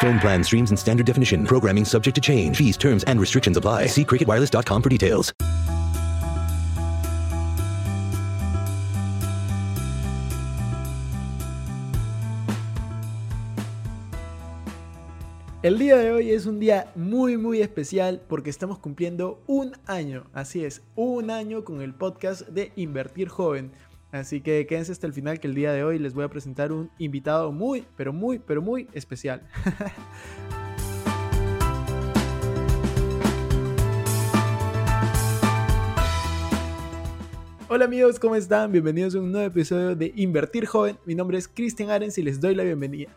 Phone plan streams standard definition. Programming subject to change. Fees, terms, and restrictions apply. See for details. El día de hoy es un día muy muy especial porque estamos cumpliendo un año, así es, un año con el podcast de Invertir Joven. Así que quédense hasta el final que el día de hoy les voy a presentar un invitado muy, pero muy, pero muy especial. Hola amigos, ¿cómo están? Bienvenidos a un nuevo episodio de Invertir Joven. Mi nombre es Cristian Arens y les doy la bienvenida.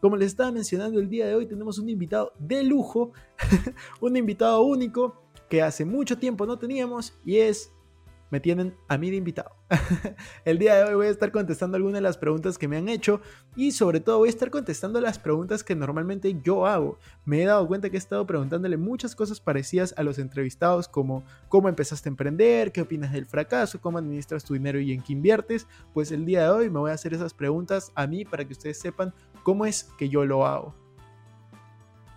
Como les estaba mencionando el día de hoy, tenemos un invitado de lujo, un invitado único que hace mucho tiempo no teníamos y es me tienen a mí de invitado. El día de hoy voy a estar contestando algunas de las preguntas que me han hecho y sobre todo voy a estar contestando las preguntas que normalmente yo hago. Me he dado cuenta que he estado preguntándole muchas cosas parecidas a los entrevistados como cómo empezaste a emprender, qué opinas del fracaso, cómo administras tu dinero y en qué inviertes. Pues el día de hoy me voy a hacer esas preguntas a mí para que ustedes sepan cómo es que yo lo hago.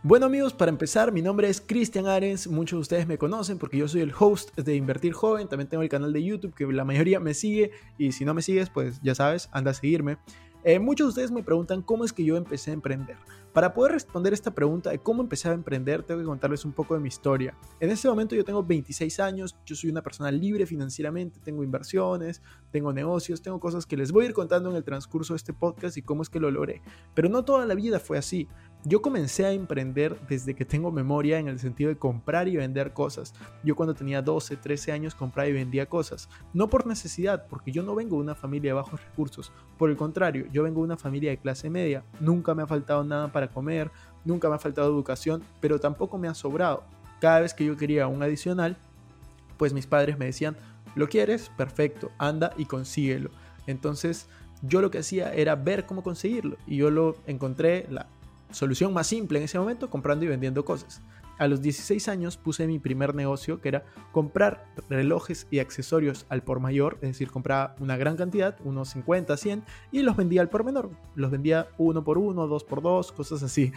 Bueno amigos, para empezar, mi nombre es Cristian Arens, muchos de ustedes me conocen porque yo soy el host de Invertir Joven, también tengo el canal de YouTube que la mayoría me sigue y si no me sigues, pues ya sabes, anda a seguirme. Eh, muchos de ustedes me preguntan cómo es que yo empecé a emprender. Para poder responder esta pregunta de cómo empecé a emprender, tengo que contarles un poco de mi historia. En este momento yo tengo 26 años, yo soy una persona libre financieramente, tengo inversiones, tengo negocios, tengo cosas que les voy a ir contando en el transcurso de este podcast y cómo es que lo logré. Pero no toda la vida fue así. Yo comencé a emprender desde que tengo memoria en el sentido de comprar y vender cosas. Yo cuando tenía 12, 13 años compraba y vendía cosas. No por necesidad, porque yo no vengo de una familia de bajos recursos. Por el contrario, yo vengo de una familia de clase media. Nunca me ha faltado nada para comer, nunca me ha faltado educación, pero tampoco me ha sobrado. Cada vez que yo quería un adicional, pues mis padres me decían, ¿lo quieres? Perfecto, anda y consíguelo. Entonces yo lo que hacía era ver cómo conseguirlo y yo lo encontré la solución más simple en ese momento, comprando y vendiendo cosas. A los 16 años puse mi primer negocio que era comprar relojes y accesorios al por mayor, es decir, compraba una gran cantidad, unos 50, 100, y los vendía al por menor. Los vendía uno por uno, dos por dos, cosas así,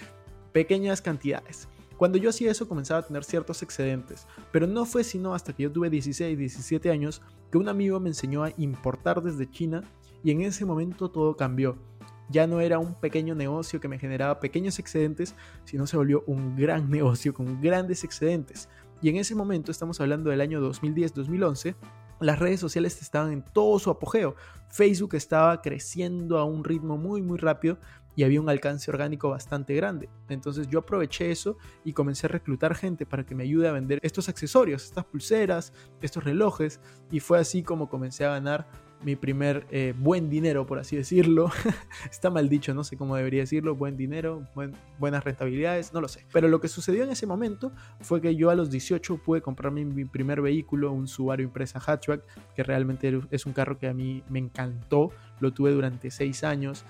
pequeñas cantidades. Cuando yo hacía eso comenzaba a tener ciertos excedentes, pero no fue sino hasta que yo tuve 16, 17 años que un amigo me enseñó a importar desde China y en ese momento todo cambió ya no era un pequeño negocio que me generaba pequeños excedentes, sino se volvió un gran negocio con grandes excedentes. Y en ese momento, estamos hablando del año 2010-2011, las redes sociales estaban en todo su apogeo. Facebook estaba creciendo a un ritmo muy muy rápido y había un alcance orgánico bastante grande. Entonces yo aproveché eso y comencé a reclutar gente para que me ayude a vender estos accesorios, estas pulseras, estos relojes y fue así como comencé a ganar mi primer eh, buen dinero, por así decirlo. Está mal dicho, no sé cómo debería decirlo, buen dinero, buenas rentabilidades, no lo sé. Pero lo que sucedió en ese momento fue que yo a los 18 pude comprarme mi primer vehículo, un Subaru Impresa Hatchback, que realmente es un carro que a mí me encantó, lo tuve durante 6 años.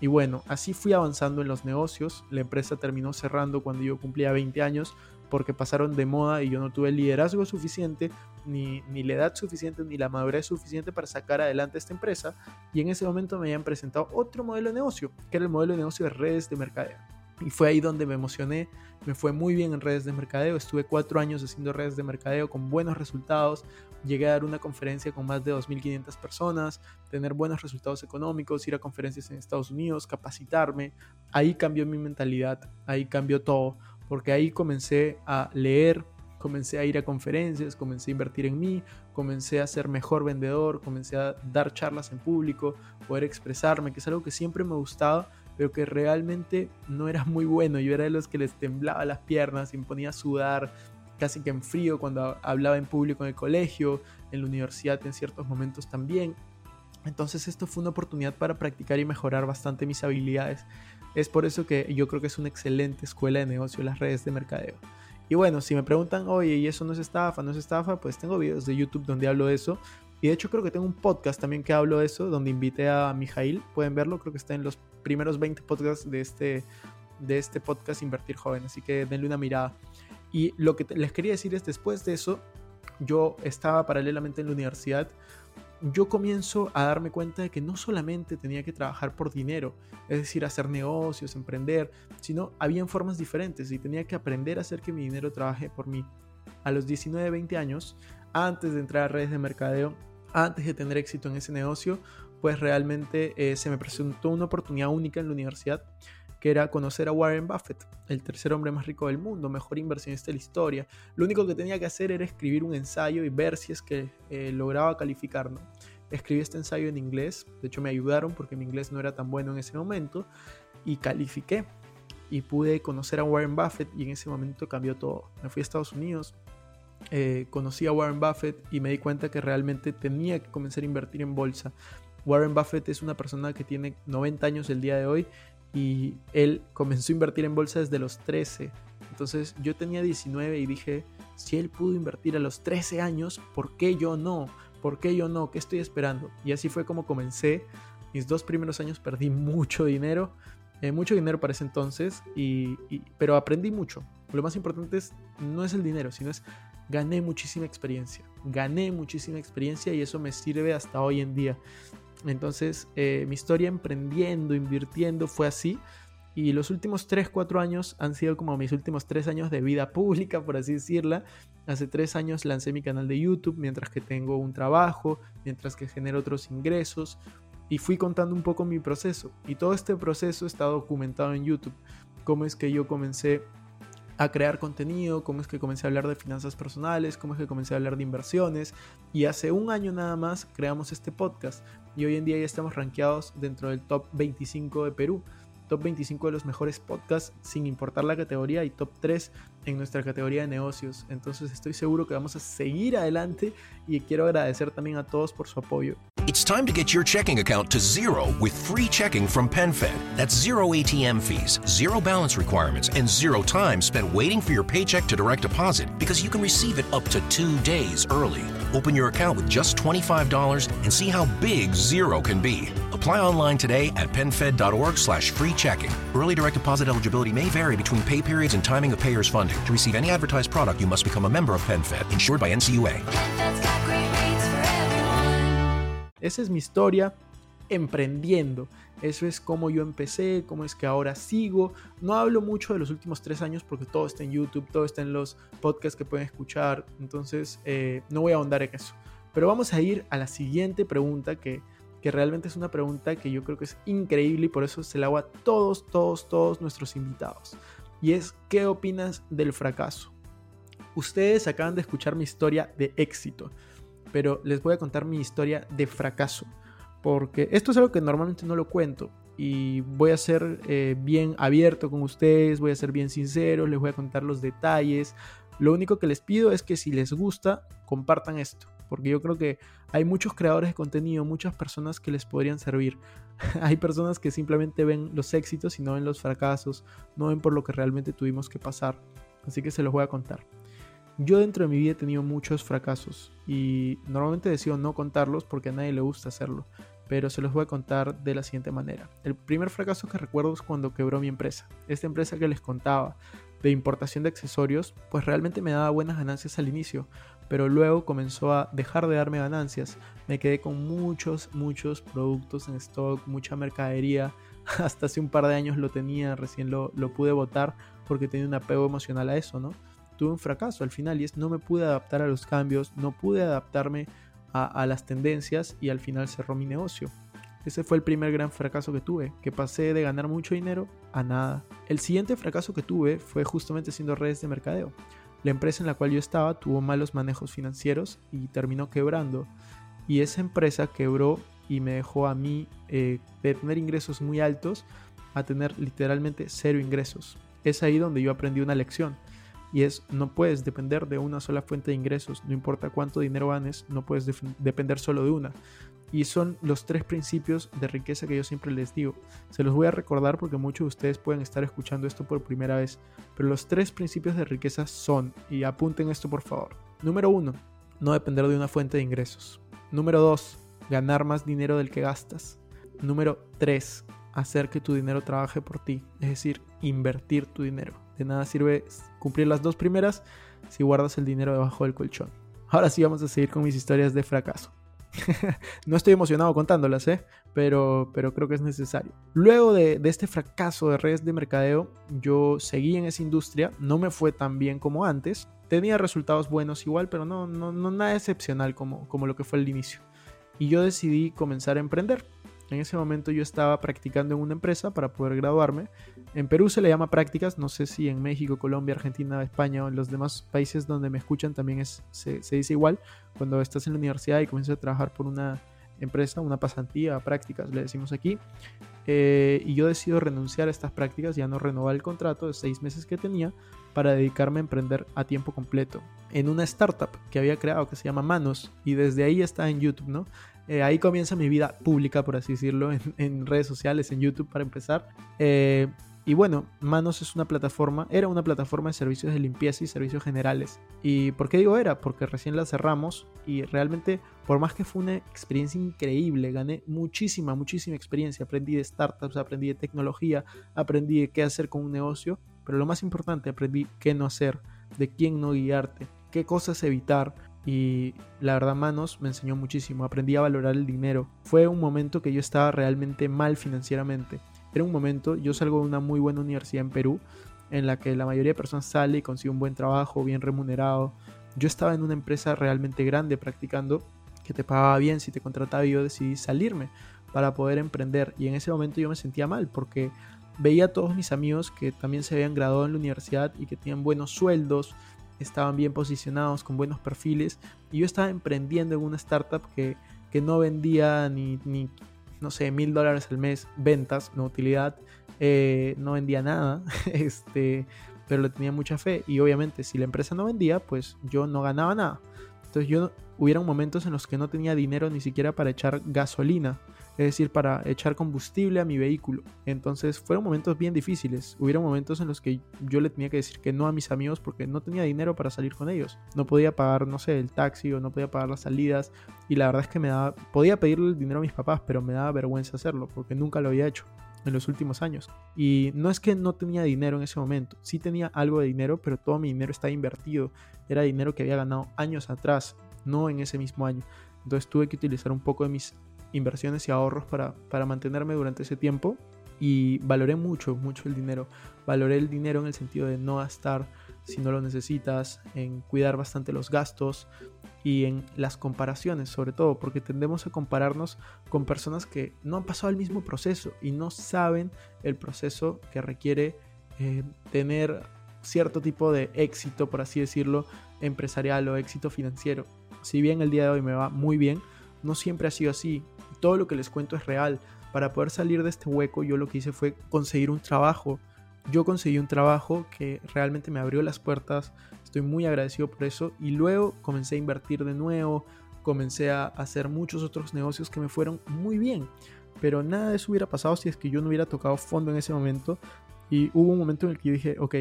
Y bueno, así fui avanzando en los negocios. La empresa terminó cerrando cuando yo cumplía 20 años porque pasaron de moda y yo no tuve liderazgo suficiente ni, ni la edad suficiente ni la madurez suficiente para sacar adelante esta empresa. Y en ese momento me habían presentado otro modelo de negocio, que era el modelo de negocio de redes de mercadeo. Y fue ahí donde me emocioné, me fue muy bien en redes de mercadeo, estuve cuatro años haciendo redes de mercadeo con buenos resultados, llegué a dar una conferencia con más de 2.500 personas, tener buenos resultados económicos, ir a conferencias en Estados Unidos, capacitarme, ahí cambió mi mentalidad, ahí cambió todo, porque ahí comencé a leer, comencé a ir a conferencias, comencé a invertir en mí, comencé a ser mejor vendedor, comencé a dar charlas en público, poder expresarme, que es algo que siempre me gustaba pero que realmente no era muy bueno. Yo era de los que les temblaba las piernas y ponía a sudar casi que en frío cuando hablaba en público en el colegio, en la universidad en ciertos momentos también. Entonces esto fue una oportunidad para practicar y mejorar bastante mis habilidades. Es por eso que yo creo que es una excelente escuela de negocio las redes de mercadeo. Y bueno, si me preguntan, oye, ¿y eso no es estafa? ¿No es estafa? Pues tengo videos de YouTube donde hablo de eso. Y de hecho creo que tengo un podcast también que hablo de eso, donde invité a Mijail. Pueden verlo, creo que está en los primeros 20 podcasts de este, de este podcast Invertir Joven. Así que denle una mirada. Y lo que les quería decir es, después de eso, yo estaba paralelamente en la universidad. Yo comienzo a darme cuenta de que no solamente tenía que trabajar por dinero, es decir, hacer negocios, emprender, sino habían formas diferentes y tenía que aprender a hacer que mi dinero trabaje por mí. A los 19, 20 años, antes de entrar a redes de mercadeo, antes de tener éxito en ese negocio, pues realmente eh, se me presentó una oportunidad única en la universidad, que era conocer a Warren Buffett, el tercer hombre más rico del mundo, mejor inversionista de la historia. Lo único que tenía que hacer era escribir un ensayo y ver si es que eh, lograba calificar. Escribí este ensayo en inglés, de hecho me ayudaron porque mi inglés no era tan bueno en ese momento, y califiqué. Y pude conocer a Warren Buffett y en ese momento cambió todo. Me fui a Estados Unidos, eh, conocí a Warren Buffett y me di cuenta que realmente tenía que comenzar a invertir en bolsa. Warren Buffett es una persona que tiene 90 años el día de hoy y él comenzó a invertir en bolsa desde los 13. Entonces yo tenía 19 y dije, si él pudo invertir a los 13 años, ¿por qué yo no? ¿Por qué yo no? ¿Qué estoy esperando? Y así fue como comencé. Mis dos primeros años perdí mucho dinero, eh, mucho dinero para ese entonces, y, pero aprendí mucho. Lo más importante es, no es el dinero, sino es gané muchísima experiencia. Gané muchísima experiencia y eso me sirve hasta hoy en día. Entonces, eh, mi historia emprendiendo, invirtiendo fue así. Y los últimos 3, 4 años han sido como mis últimos 3 años de vida pública, por así decirla. Hace 3 años lancé mi canal de YouTube mientras que tengo un trabajo, mientras que genero otros ingresos. Y fui contando un poco mi proceso. Y todo este proceso está documentado en YouTube. Cómo es que yo comencé a crear contenido, cómo es que comencé a hablar de finanzas personales, cómo es que comencé a hablar de inversiones. Y hace un año nada más creamos este podcast y hoy en día ya estamos rankeados dentro del top 25 de Perú. Top 25 de los mejores podcasts sin importar la categoría y top 3 en nuestra categoría de negocios. Entonces estoy seguro que vamos a seguir adelante y quiero agradecer también a todos por su apoyo. It's time to get your checking account to zero with free checking from PenFed. That's zero ATM fees, zero balance requirements, and zero time spent waiting for your paycheck to direct deposit because you can receive it up to two days early. Open your account with just $25 and see how big zero can be. Apply online today at penfed.org slash free checking. Early direct deposit eligibility may vary between pay periods and timing of payer's funding. To receive any advertised product, you must become a member of PenFed, insured by NCUA. Esa es mi historia emprendiendo. Eso es cómo yo empecé, cómo es que ahora sigo. No hablo mucho de los últimos tres años porque todo está en YouTube, todo está en los podcasts que pueden escuchar. Entonces eh, no voy a ahondar en eso. Pero vamos a ir a la siguiente pregunta que, que realmente es una pregunta que yo creo que es increíble y por eso se la hago a todos, todos, todos nuestros invitados. Y es, ¿qué opinas del fracaso? Ustedes acaban de escuchar mi historia de éxito pero les voy a contar mi historia de fracaso. Porque esto es algo que normalmente no lo cuento. Y voy a ser eh, bien abierto con ustedes, voy a ser bien sincero, les voy a contar los detalles. Lo único que les pido es que si les gusta, compartan esto. Porque yo creo que hay muchos creadores de contenido, muchas personas que les podrían servir. hay personas que simplemente ven los éxitos y no ven los fracasos, no ven por lo que realmente tuvimos que pasar. Así que se los voy a contar. Yo dentro de mi vida he tenido muchos fracasos y normalmente decido no contarlos porque a nadie le gusta hacerlo, pero se los voy a contar de la siguiente manera. El primer fracaso que recuerdo es cuando quebró mi empresa. Esta empresa que les contaba de importación de accesorios, pues realmente me daba buenas ganancias al inicio, pero luego comenzó a dejar de darme ganancias. Me quedé con muchos, muchos productos en stock, mucha mercadería. Hasta hace un par de años lo tenía, recién lo, lo pude votar porque tenía un apego emocional a eso, ¿no? Tuve un fracaso al final y es no me pude adaptar a los cambios, no pude adaptarme a, a las tendencias y al final cerró mi negocio. Ese fue el primer gran fracaso que tuve, que pasé de ganar mucho dinero a nada. El siguiente fracaso que tuve fue justamente haciendo redes de mercadeo. La empresa en la cual yo estaba tuvo malos manejos financieros y terminó quebrando. Y esa empresa quebró y me dejó a mí eh, de tener ingresos muy altos a tener literalmente cero ingresos. Es ahí donde yo aprendí una lección. Y es, no puedes depender de una sola fuente de ingresos. No importa cuánto dinero ganes, no puedes depender solo de una. Y son los tres principios de riqueza que yo siempre les digo. Se los voy a recordar porque muchos de ustedes pueden estar escuchando esto por primera vez. Pero los tres principios de riqueza son, y apunten esto por favor. Número uno, no depender de una fuente de ingresos. Número dos, ganar más dinero del que gastas. Número tres, hacer que tu dinero trabaje por ti. Es decir, invertir tu dinero. De nada sirve cumplir las dos primeras si guardas el dinero debajo del colchón. Ahora sí vamos a seguir con mis historias de fracaso. no estoy emocionado contándolas, ¿eh? pero, pero creo que es necesario. Luego de, este fracaso de redes de mercadeo, yo seguí en esa industria, no me fue tan bien como antes, tenía resultados buenos igual, pero no, no, no nada excepcional como, como lo que fue el inicio. Y yo decidí comenzar a emprender. En ese momento yo estaba practicando en una empresa para poder graduarme. En Perú se le llama prácticas, no sé si en México, Colombia, Argentina, España o en los demás países donde me escuchan también se, dice igual. Cuando estás en la universidad y comienzas a trabajar por una empresa, una pasantía, prácticas, le decimos aquí. Eh, y yo decido renunciar a estas prácticas, ya no renovar el contrato de seis meses que tenía para dedicarme a emprender a tiempo completo en una startup que había creado que se llama Manos y desde ahí está en YouTube, ¿no? Eh, ahí comienza mi vida pública, por así decirlo, en, redes sociales, en YouTube para empezar. Eh, y bueno, Manos es una plataforma, era una plataforma de servicios de limpieza y servicios generales. ¿Y por qué digo era? Porque recién la cerramos y realmente, por más que fue una experiencia increíble, gané muchísima, muchísima experiencia. Aprendí de startups, aprendí de tecnología, aprendí de qué hacer con un negocio, pero lo más importante, aprendí qué no hacer, de quién no guiarte, qué cosas evitar, y la verdad Manos me enseñó muchísimo, aprendí a valorar el dinero. Fue un momento que yo estaba realmente mal financieramente. Era un momento, yo salgo de una muy buena universidad en Perú, en la que la mayoría de personas sale y consigue un buen trabajo, bien remunerado. Yo estaba en una empresa realmente grande practicando, que te pagaba bien si te contrataba y yo decidí salirme para poder emprender. Y en ese momento yo me sentía mal porque veía a todos mis amigos que también se habían graduado en la universidad y que tenían buenos sueldos, estaban bien posicionados, con buenos perfiles, y yo estaba emprendiendo en una startup que, no vendía ni, ni, no sé, mil dólares al mes ventas, no utilidad, eh, no vendía nada, este, pero le tenía mucha fe, y obviamente si la empresa no vendía, pues yo no ganaba nada. Entonces yo hubieron momentos en los que no tenía dinero ni siquiera para echar gasolina es decir, para echar combustible a mi vehículo. Entonces fueron momentos bien difíciles. Hubieron momentos en los que yo le tenía que decir que no a mis amigos porque no tenía dinero para salir con ellos. No podía pagar, no sé, el taxi o no podía pagar las salidas. Y la verdad es que me daba, podía pedirle el dinero a mis papás, pero me daba vergüenza hacerlo porque nunca lo había hecho en los últimos años. Y no es que no tenía dinero en ese momento, sí tenía algo de dinero, pero todo mi dinero estaba invertido. Era dinero que había ganado años atrás, no en ese mismo año. Entonces tuve que utilizar un poco de mis inversiones y ahorros para, para mantenerme durante ese tiempo y valoré mucho, mucho el dinero. Valoré el dinero en el sentido de no gastar si no lo necesitas, en cuidar bastante los gastos y en las comparaciones, sobre todo, porque tendemos a compararnos con personas que no han pasado el mismo proceso y no saben el proceso que requiere eh, tener cierto tipo de éxito, por así decirlo, empresarial o éxito financiero. Si bien el día de hoy me va muy bien, no siempre ha sido así todo lo que les cuento es real. Para poder salir de este hueco yo lo que hice fue conseguir un trabajo. Yo conseguí un trabajo que realmente me abrió las puertas, estoy muy agradecido por eso. Y luego comencé a invertir de nuevo, comencé a hacer muchos otros negocios que me fueron muy bien, pero nada de eso hubiera pasado si es que yo no hubiera tocado fondo en ese momento. Y hubo un momento en el que yo dije, ok,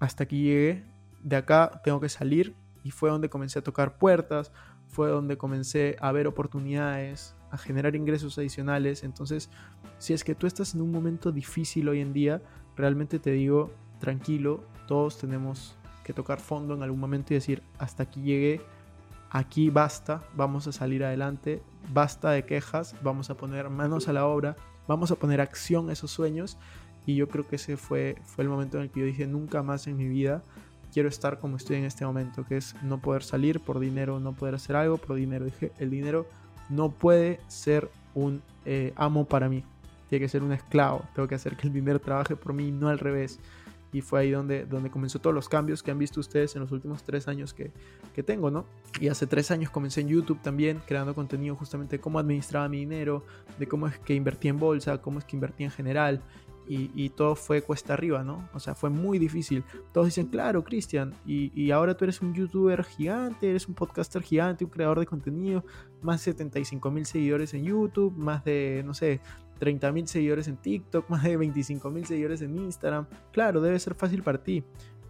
hasta aquí llegué, de acá tengo que salir. Y fue donde comencé a tocar puertas, fue donde comencé a ver oportunidades, a generar ingresos adicionales. Entonces, si es que tú estás en un momento difícil hoy en día, realmente te digo, tranquilo, todos tenemos que tocar fondo en algún momento y decir, hasta aquí llegué, aquí basta, vamos a salir adelante, basta de quejas, vamos a poner manos a la obra, vamos a poner acción a esos sueños y yo creo que ese fue, fue el momento en el que yo dije nunca más en mi vida quiero estar como estoy en este momento, que es no poder salir por dinero, no poder hacer algo por dinero. Dije, el dinero no puede ser un eh, amo para mí, tiene que ser un esclavo, tengo que hacer que el dinero trabaje por mí, no al revés. Y fue ahí donde, donde comenzó todos los cambios que han visto ustedes en los últimos tres años que, que tengo, ¿no? Y hace tres años comencé en YouTube también, creando contenido justamente de cómo administraba mi dinero, de cómo es que invertí en bolsa, cómo es que invertí en general y, todo fue cuesta arriba, ¿no? O sea, fue muy difícil. Todos dicen, claro, Cristian, y, ahora tú eres un youtuber gigante, eres un podcaster gigante, un creador de contenido, más de 75 mil seguidores en YouTube, más de, no sé, 30 mil seguidores en TikTok, más de 25 mil seguidores en Instagram. Claro, debe ser fácil para ti.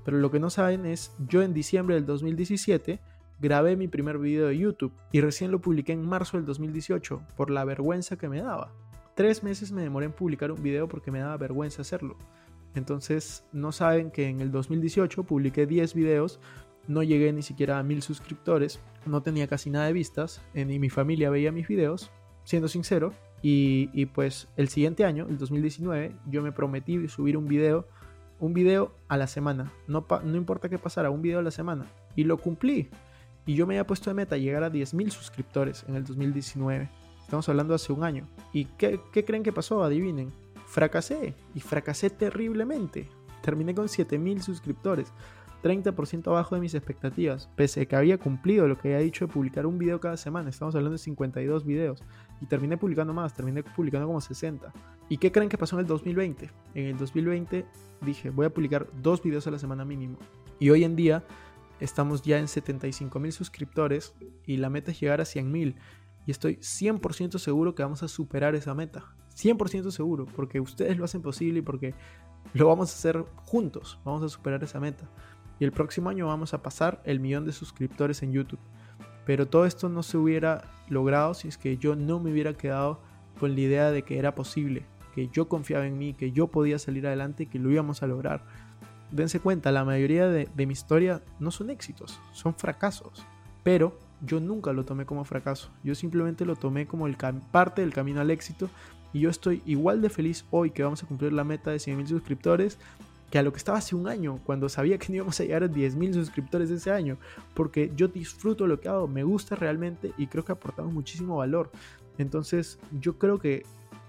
Pero lo que no saben es, yo en diciembre del 2017 grabé mi primer video de YouTube y recién lo publiqué en marzo del 2018 por la vergüenza que me daba. Tres meses me demoré en publicar un video porque me daba vergüenza hacerlo. Entonces no saben que en el 2018 publiqué 10 videos, no llegué ni siquiera a mil suscriptores, no tenía casi nada de vistas, eh, ni mi familia veía mis videos, siendo sincero. Y, pues el siguiente año, el 2019, yo me prometí subir un video, un video a la semana. No, importa qué pasara, un video a la semana. Y lo cumplí. Y yo me había puesto de meta llegar a 10.000 suscriptores en el 2019. Estamos hablando hace un año. ¿Y qué, creen que pasó? Adivinen. Fracasé. Y fracasé terriblemente. Terminé con 7000 suscriptores. 30% abajo de mis expectativas, pese a que había cumplido lo que había dicho de publicar un video cada semana. Estamos hablando de 52 videos. Y terminé publicando más, terminé publicando como 60. ¿Y qué creen que pasó en el 2020? En el 2020 dije, voy a publicar dos videos a la semana mínimo. Y hoy en día estamos ya en 75 mil suscriptores y la meta es llegar a 100 mil. Y estoy 100% seguro que vamos a superar esa meta. 100% seguro, porque ustedes lo hacen posible y porque lo vamos a hacer juntos. Vamos a superar esa meta. Y el próximo año vamos a pasar el millón de suscriptores en YouTube. Pero todo esto no se hubiera logrado si es que yo no me hubiera quedado con la idea de que era posible, que yo confiaba en mí, que yo podía salir adelante y que lo íbamos a lograr. Dense cuenta, la mayoría de, de mi historia no son éxitos, son fracasos. Pero yo nunca lo tomé como fracaso. Yo simplemente lo tomé como el parte del camino al éxito. Y yo estoy igual de feliz hoy que vamos a cumplir la meta de 100.000 suscriptores que a lo que estaba hace un año, cuando sabía que no íbamos a llegar a 10.000 suscriptores ese año. Porque yo disfruto lo que hago, me gusta realmente y creo que aportamos muchísimo valor. Entonces yo creo que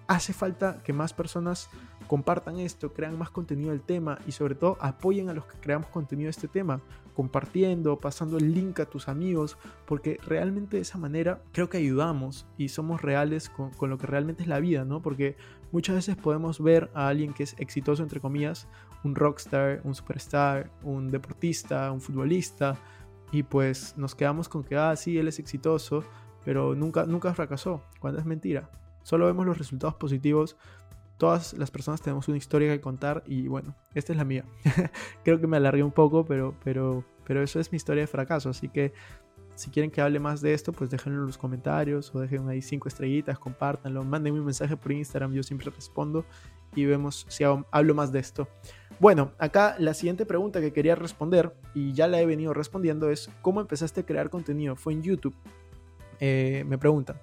hace falta que más personas compartan esto, crean más contenido del tema y sobre todo apoyen a los que creamos contenido de este tema, compartiendo, pasando el link a tus amigos, porque realmente de esa manera creo que ayudamos y somos reales con, lo que realmente es la vida, ¿no? Porque muchas veces podemos ver a alguien que es exitoso, entre comillas, un rockstar, un superstar, un deportista, un futbolista, y pues nos quedamos con que, ah, sí, él es exitoso, pero nunca, nunca fracasó, cuando es mentira. Solo vemos los resultados positivos. Todas las personas tenemos una historia que contar y bueno, esta es la mía. Creo que me alargué un poco, pero, pero, pero eso es mi historia de fracaso. Así que si quieren que hable más de esto, pues déjenlo en los comentarios o dejen ahí cinco estrellitas, compártanlo, manden un mensaje por Instagram, yo siempre respondo y vemos si hablo más de esto. Bueno, acá la siguiente pregunta que quería responder y ya la he venido respondiendo es ¿cómo empezaste a crear contenido? Fue en YouTube. Eh, me preguntan.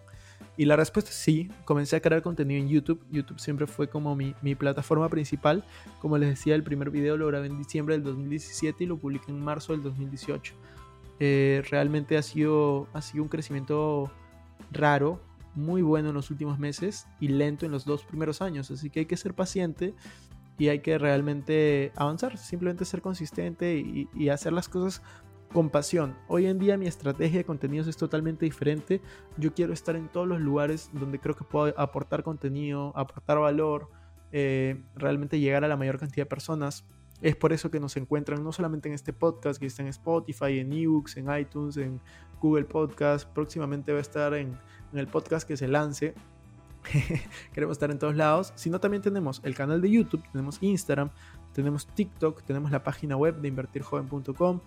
Y la respuesta es sí, comencé a crear contenido en YouTube. YouTube siempre fue como mi, plataforma principal. Como les decía, el primer video lo grabé en diciembre del 2017 y lo publiqué en marzo del 2018. Eh, realmente ha sido, ha sido un crecimiento raro, muy bueno en los últimos meses y lento en los dos primeros años. Así que hay que ser paciente y hay que realmente avanzar, simplemente ser consistente y, y hacer las cosas con pasión. Hoy en día mi estrategia de contenidos es totalmente diferente. Yo quiero estar en todos los lugares donde creo que puedo aportar contenido, aportar valor, eh, realmente llegar a la mayor cantidad de personas. Es por eso que nos encuentran no solamente en este podcast, que está en Spotify, en ebooks, en iTunes, en Google Podcast. Próximamente va a estar en, en el podcast que se lance. Queremos estar en todos lados. Sino también tenemos el canal de YouTube, tenemos Instagram, tenemos TikTok, tenemos la página web de invertirjoven.com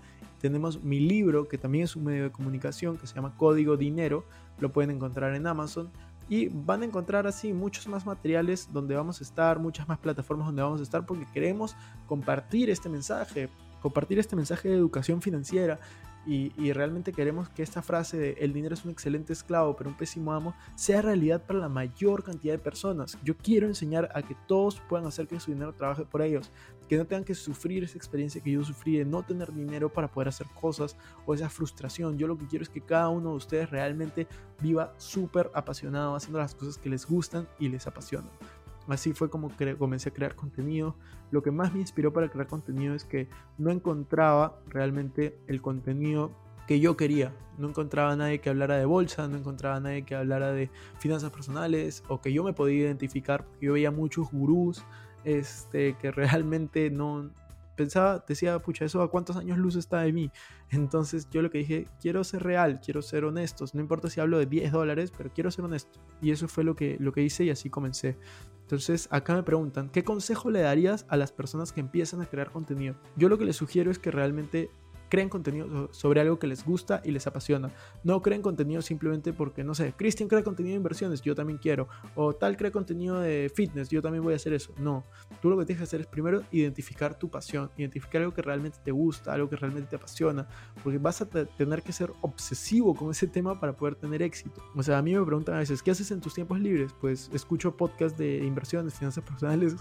tenemos mi libro, que también es un medio de comunicación, que se llama Código Dinero. Lo pueden encontrar en Amazon. Y van a encontrar así muchos más materiales donde vamos a estar, muchas más plataformas donde vamos a estar, porque queremos compartir este mensaje, compartir este mensaje de educación financiera, y, realmente queremos que esta frase de el dinero es un excelente esclavo pero un pésimo amo sea realidad para la mayor cantidad de personas. Yo quiero enseñar a que todos puedan hacer que su dinero trabaje por ellos, que no tengan que sufrir esa experiencia que yo sufrí de no tener dinero para poder hacer cosas o esa frustración. Yo lo que quiero es que cada uno de ustedes realmente viva súper apasionado haciendo las cosas que les gustan y les apasionan. Así fue como comencé a crear contenido. Lo que más me inspiró para crear contenido es que no encontraba realmente el contenido que yo quería. No encontraba a nadie que hablara de bolsa, no encontraba a nadie que hablara de finanzas personales o que yo me podía identificar porque yo veía muchos gurús este, que realmente no, pensaba, decía, pucha, eso a cuántos años luz está de mí. Entonces yo lo que dije, quiero ser real, quiero ser honesto. No importa si hablo de 10 dólares, pero quiero ser honesto. Y eso fue lo que, lo que hice y así comencé. Entonces acá me preguntan, ¿qué consejo le darías a las personas que empiezan a crear contenido? Yo lo que les sugiero es que realmente creen contenido sobre algo que les gusta y les apasiona. No creen contenido simplemente porque, no sé, Christian crea contenido de inversiones, yo también quiero. O tal crea contenido de fitness, yo también voy a hacer eso. No, tú lo que tienes que hacer es primero identificar tu pasión, identificar algo que realmente te gusta, algo que realmente te apasiona, porque vas a tener que ser obsesivo con ese tema para poder tener éxito. O sea, a mí me preguntan a veces, ¿qué haces en tus tiempos libres? Pues escucho podcasts de inversiones, finanzas personales,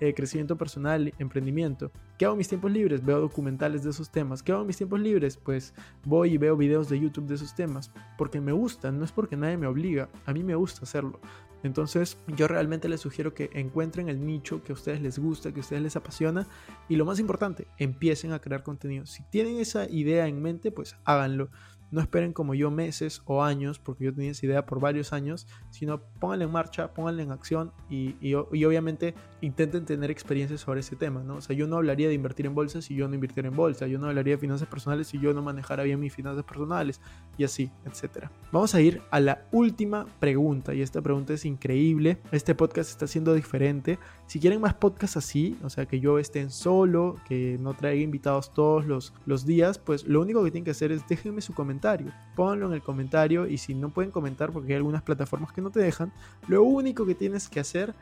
eh, crecimiento personal, emprendimiento. ¿Qué hago en mis tiempos libres? Veo documentales de esos temas. ¿Qué hago en mis tiempos libres? Pues voy y veo videos de YouTube de esos temas. Porque me gustan, no es porque nadie me obliga. A mí me gusta hacerlo. Entonces yo realmente les sugiero que encuentren el nicho que a ustedes les gusta, que a ustedes les apasiona y lo más importante, empiecen a crear contenido. Si tienen esa idea en mente, pues háganlo. No esperen como yo meses o años, porque yo tenía esa idea por varios años, sino pónganla en marcha, pónganla en acción y, y, obviamente intenten tener experiencias sobre ese tema, ¿no? O sea, yo no hablaría de invertir en bolsa si yo no invirtiera en bolsa, yo no hablaría de finanzas personales si yo no manejara bien mis finanzas personales y así, etcétera. Vamos a ir a la última pregunta y esta pregunta es increíble. Este podcast está siendo diferente. Si quieren más podcasts así, o sea, que yo esté solo, que no traiga invitados todos los, los días, pues lo único que tienen que hacer es déjenme su comentario Pónganlo en el comentario y si no pueden comentar porque hay algunas plataformas que no te dejan, lo único que tienes que hacer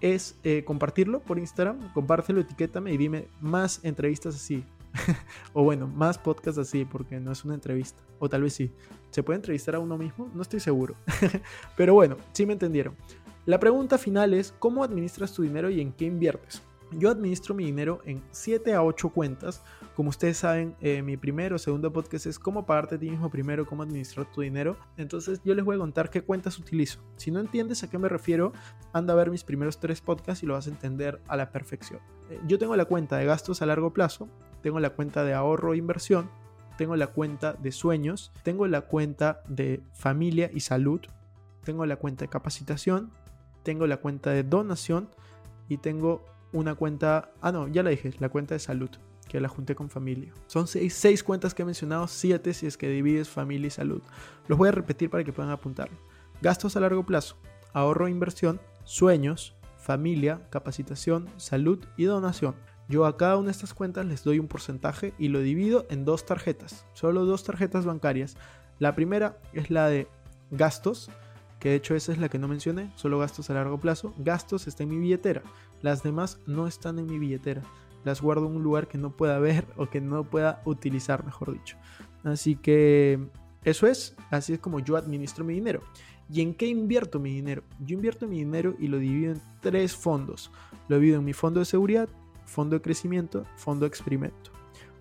es eh, compartirlo por Instagram, compártelo, etiquétame y dime más entrevistas así. o bueno, más podcasts así, porque no es una entrevista. O tal vez sí. ¿Se puede entrevistar a uno mismo? No estoy seguro. Pero bueno, sí me entendieron. La pregunta final es, ¿cómo administras tu dinero y en qué inviertes? Yo administro mi dinero en 7 a 8 cuentas. Como ustedes saben, eh, mi primero o segundo podcast es cómo pagarte a ti mismo primero, cómo administrar tu dinero. Entonces yo les voy a contar qué cuentas utilizo. Si no entiendes a qué me refiero, anda a ver mis primeros tres podcasts y lo vas a entender a la perfección. Eh, yo tengo la cuenta de gastos a largo plazo, tengo la cuenta de ahorro e inversión, tengo la cuenta de sueños, tengo la cuenta de familia y salud, tengo la cuenta de capacitación, tengo la cuenta de donación y tengo una cuenta, ah no, ya la dije, la cuenta de salud, que la junté con familia. Son seis, cuentas que he mencionado, siete si es que divides familia y salud. Los voy a repetir para que puedan apuntarlo. Gastos a largo plazo, ahorro e inversión, sueños, familia, capacitación, salud y donación. Yo a cada una de estas cuentas les doy un porcentaje y lo divido en dos tarjetas, solo dos tarjetas bancarias. La primera es la de gastos, que de hecho esa es la que no mencioné, solo gastos a largo plazo. Gastos está en mi billetera, las demás no están en mi billetera. Las guardo en un lugar que no pueda ver o que no pueda utilizar, mejor dicho. Así que eso es, así es como yo administro mi dinero. ¿Y en qué invierto mi dinero? Yo invierto mi dinero y lo divido en tres fondos. Lo divido en mi fondo de seguridad, fondo de crecimiento, fondo de experimento.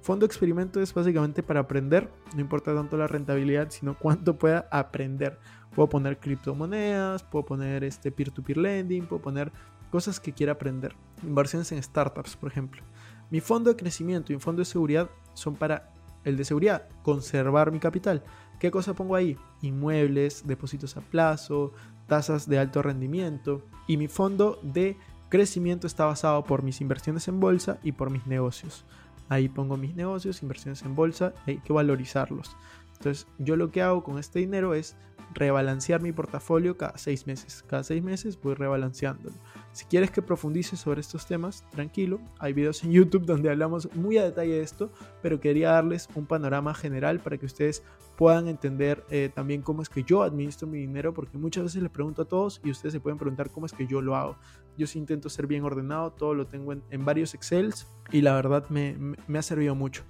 Fondo experimento es básicamente para aprender, no importa tanto la rentabilidad, sino cuánto pueda aprender. Puedo poner criptomonedas, puedo poner este peer-to-peer lending, puedo poner cosas que quiera aprender. Inversiones en startups, por ejemplo. Mi fondo de crecimiento y mi fondo de seguridad son para el de seguridad, conservar mi capital. ¿Qué cosa pongo ahí? Inmuebles, depósitos a plazo, tasas de alto rendimiento. Y mi fondo de crecimiento está basado por mis inversiones en bolsa y por mis negocios. Ahí pongo mis negocios, inversiones en bolsa, hay que valorizarlos. Entonces, yo lo que hago con este dinero es rebalancear mi portafolio cada seis meses. Cada seis meses voy rebalanceándolo. Si quieres que profundice sobre estos temas, tranquilo, hay videos en YouTube donde hablamos muy a detalle de esto, pero quería darles un panorama general para que ustedes puedan entender eh, también cómo es que yo administro mi dinero, porque muchas veces les pregunto a todos y ustedes se pueden preguntar cómo es que yo lo hago. Yo sí intento ser bien ordenado, todo lo tengo en, varios Excels y la verdad me ha servido mucho.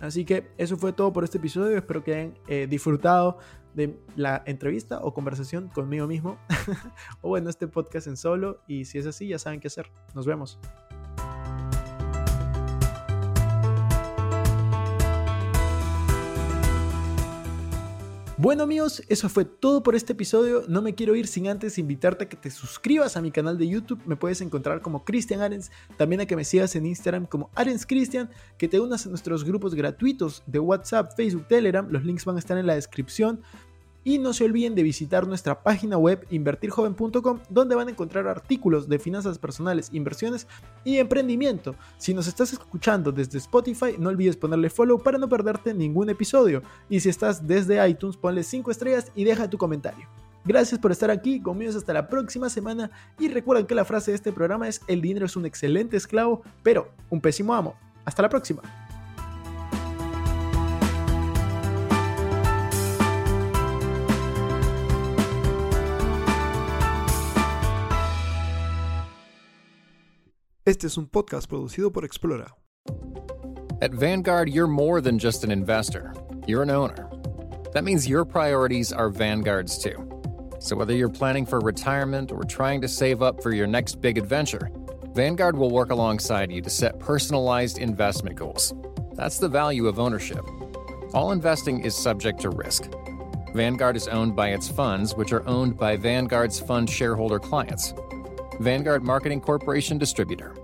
Así que eso fue todo por este episodio. Espero que hayan eh, disfrutado de la entrevista o conversación conmigo mismo. o bueno, este podcast en solo. Y si es así, ya saben qué hacer. Nos vemos. Bueno amigos, eso fue todo por este episodio. No me quiero ir sin antes invitarte a que te suscribas a mi canal de YouTube. Me puedes encontrar como Cristian Arens. También a que me sigas en Instagram como Arens Cristian. Que te unas a nuestros grupos gratuitos de WhatsApp, Facebook, Telegram. Los links van a estar en la descripción. Y no se olviden de visitar nuestra página web invertirjoven.com donde van a encontrar artículos de finanzas personales, inversiones y emprendimiento. Si nos estás escuchando desde Spotify, no olvides ponerle follow para no perderte ningún episodio. Y si estás desde iTunes, ponle 5 estrellas y deja tu comentario. Gracias por estar aquí, conmigo hasta la próxima semana y recuerden que la frase de este programa es el dinero es un excelente esclavo, pero un pésimo amo. Hasta la próxima. Este es un podcast producido por Explora. At Vanguard, you're more than just an investor, you're an owner. That means your priorities are Vanguard's too. So whether you're planning for retirement or trying to save up for your next big adventure, Vanguard will work alongside you to set personalized investment goals. That's the value of ownership. All investing is subject to risk. Vanguard is owned by its funds, which are owned by Vanguard's fund shareholder clients. Vanguard Marketing Corporation Distributor.